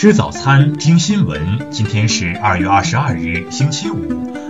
吃早餐，听新闻。今天是二月二十二日，星期五，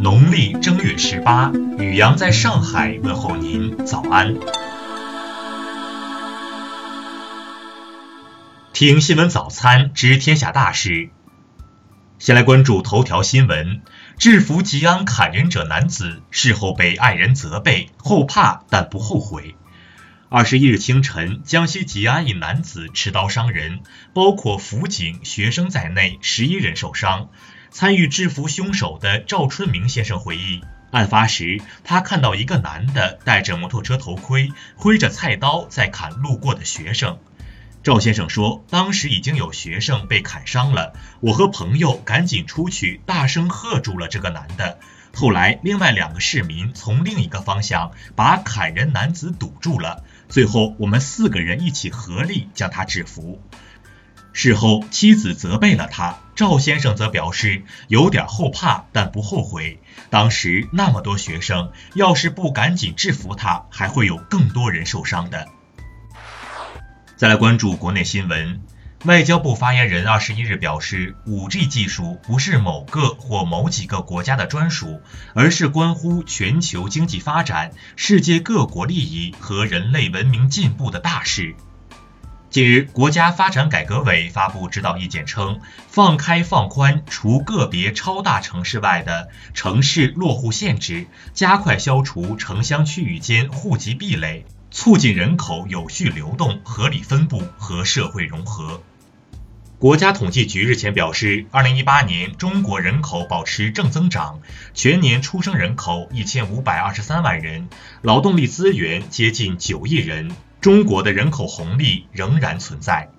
农历正月十八。雨阳在上海问候您，早安。听新闻早餐，知天下大事。先来关注头条新闻：制服吉安砍人者男子，事后被爱人责备，后怕但不后悔。二十一日清晨，江西吉安一男子持刀伤人，包括辅警、学生在内十一人受伤。参与制服凶手的赵春明先生回忆，案发时他看到一个男的戴着摩托车头盔，挥着菜刀在砍路过的学生。赵先生说，当时已经有学生被砍伤了，我和朋友赶紧出去，大声喝住了这个男的。后来，另外两个市民从另一个方向把砍人男子堵住了。最后，我们四个人一起合力将他制服。事后，妻子责备了他，赵先生则表示有点后怕，但不后悔。当时那么多学生，要是不赶紧制服他，还会有更多人受伤的。再来关注国内新闻。外交部发言人二十一日表示，五 G 技术不是某个或某几个国家的专属，而是关乎全球经济发展、世界各国利益和人类文明进步的大事。近日，国家发展改革委发布指导意见称，放开放宽除个别超大城市外的城市落户限制，加快消除城乡区域间户籍壁垒，促进人口有序流动、合理分布和社会融合。国家统计局日前表示，二零一八年中国人口保持正增长，全年出生人口一千五百二十三万人，劳动力资源接近九亿人，中国的人口红利仍然存在。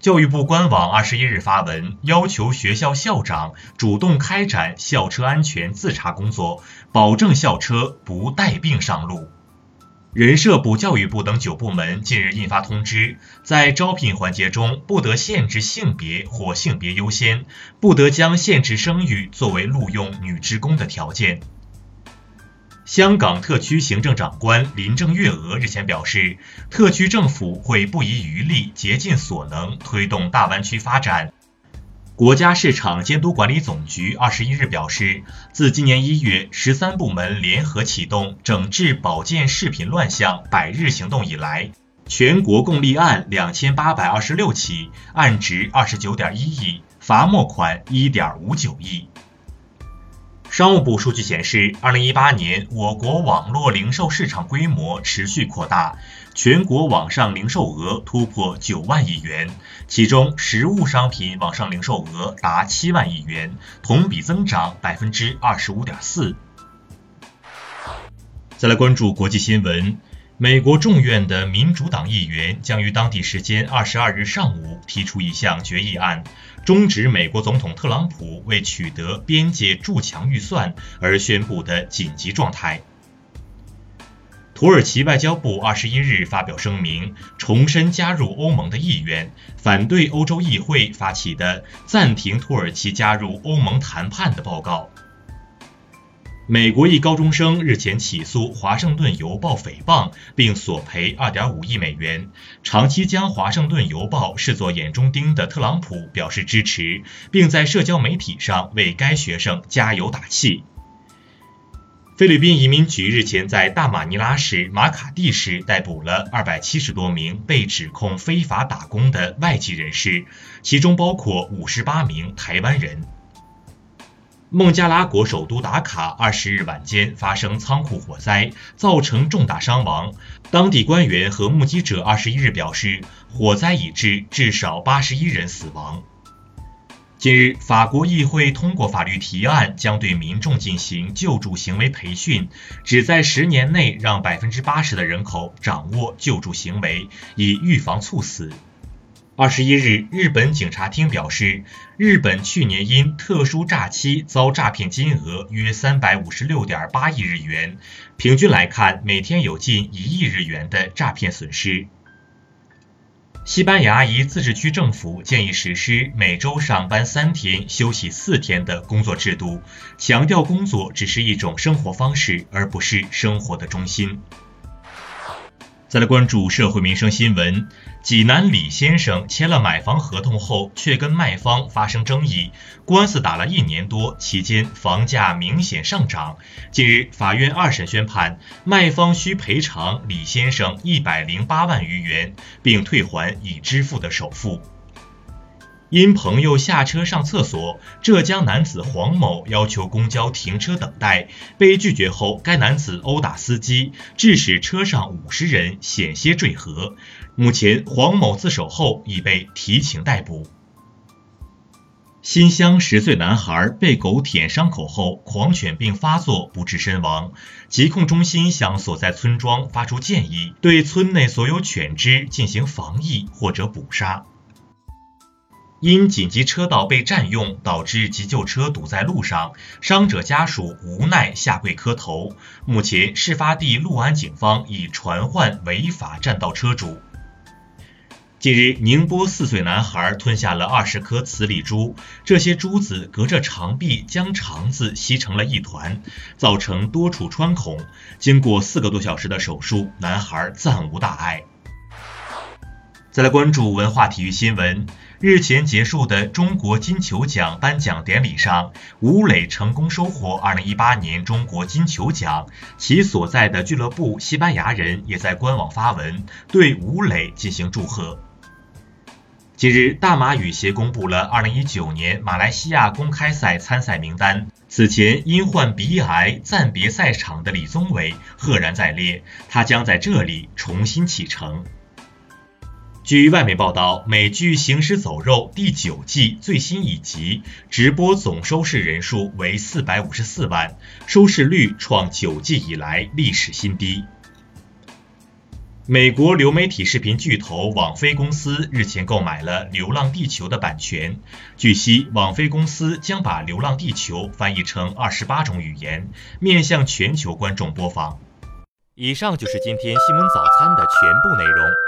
教育部官网二十一日发文，要求学校校长主动开展校车安全自查工作，保证校车不带病上路。人社部、教育部等九部门近日印发通知，在招聘环节中不得限制性别或性别优先，不得将限制生育作为录用女职工的条件。香港特区行政长官林郑月娥日前表示，特区政府会不遗余力、竭尽所能推动大湾区发展。国家市场监督管理总局二十一日表示，自今年一月十三部门联合启动整治保健食品乱象百日行动以来，全国共立案两千八百二十六起，案值二十九点一亿，罚没款一点五九亿。商务部数据显示，二零一八年我国网络零售市场规模持续扩大，全国网上零售额突破九万亿元，其中实物商品网上零售额达七万亿元，同比增长百分之二十五点四。再来关注国际新闻。美国众院的民主党议员将于当地时间二十二日上午提出一项决议案，终止美国总统特朗普为取得边界筑墙预算而宣布的紧急状态。土耳其外交部二十一日发表声明，重申加入欧盟的意愿，反对欧洲议会发起的暂停土耳其加入欧盟谈判的报告。美国一高中生日前起诉《华盛顿邮报》诽谤，并索赔2.5亿美元。长期将《华盛顿邮报》视作眼中钉的特朗普表示支持，并在社交媒体上为该学生加油打气。菲律宾移民局日前在大马尼拉市马卡蒂市逮捕了270多名被指控非法打工的外籍人士，其中包括58名台湾人。孟加拉国首都达卡二十日晚间发生仓库火灾，造成重大伤亡。当地官员和目击者二十一日表示，火灾已致至少八十一人死亡。近日，法国议会通过法律提案，将对民众进行救助行为培训，旨在十年内让百分之八十的人口掌握救助行为，以预防猝死。二十一日，日本警察厅表示，日本去年因特殊诈欺遭诈骗金额约三百五十六点八亿日元，平均来看，每天有近一亿日元的诈骗损失。西班牙一自治区政府建议实施每周上班三天、休息四天的工作制度，强调工作只是一种生活方式，而不是生活的中心。再来关注社会民生新闻。济南李先生签了买房合同后，却跟卖方发生争议，官司打了一年多，期间房价明显上涨。近日，法院二审宣判，卖方需赔偿李先生一百零八万余元，并退还已支付的首付。因朋友下车上厕所，浙江男子黄某要求公交停车等待，被拒绝后，该男子殴打司机，致使车上五十人险些坠河。目前，黄某自首后已被提请逮捕。新乡十岁男孩被狗舔伤口后，狂犬病发作不治身亡。疾控中心向所在村庄发出建议，对村内所有犬只进行防疫或者捕杀。因紧急车道被占用，导致急救车堵在路上，伤者家属无奈下跪磕头。目前，事发地六安警方已传唤违法占道车主。近日，宁波四岁男孩吞下了二十颗磁力珠，这些珠子隔着肠壁将肠子吸成了一团，造成多处穿孔。经过四个多小时的手术，男孩暂无大碍。再来关注文化体育新闻。日前结束的中国金球奖颁奖典礼上，吴磊成功收获2018年中国金球奖，其所在的俱乐部西班牙人也在官网发文对吴磊进行祝贺。近日，大马羽协公布了2019年马来西亚公开赛参赛名单，此前因患鼻癌暂别赛场的李宗伟赫然在列，他将在这里重新启程。据外媒报道，美剧《行尸走肉》第九季最新一集直播总收视人数为四百五十四万，收视率创九季以来历史新低。美国流媒体视频巨头网飞公司日前购买了《流浪地球》的版权，据悉，网飞公司将把《流浪地球》翻译成二十八种语言，面向全球观众播放。以上就是今天新闻早餐的全部内容。